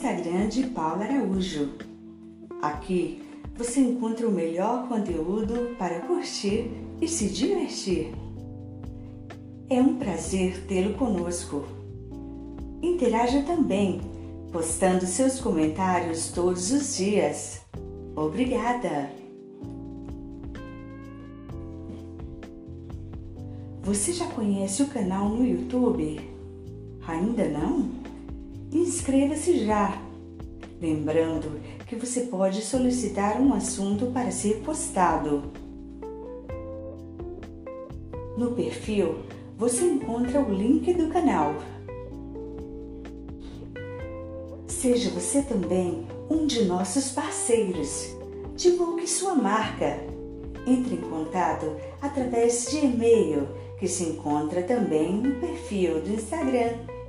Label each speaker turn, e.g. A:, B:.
A: Instagram de Paula Araújo. Aqui você encontra o melhor conteúdo para curtir e se divertir. É um prazer tê-lo conosco. Interaja também, postando seus comentários todos os dias. Obrigada! Você já conhece o canal no YouTube? Ainda não? Inscreva-se já! Lembrando que você pode solicitar um assunto para ser postado. No perfil você encontra o link do canal. Seja você também um de nossos parceiros. Divulgue sua marca. Entre em contato através de e-mail que se encontra também no perfil do Instagram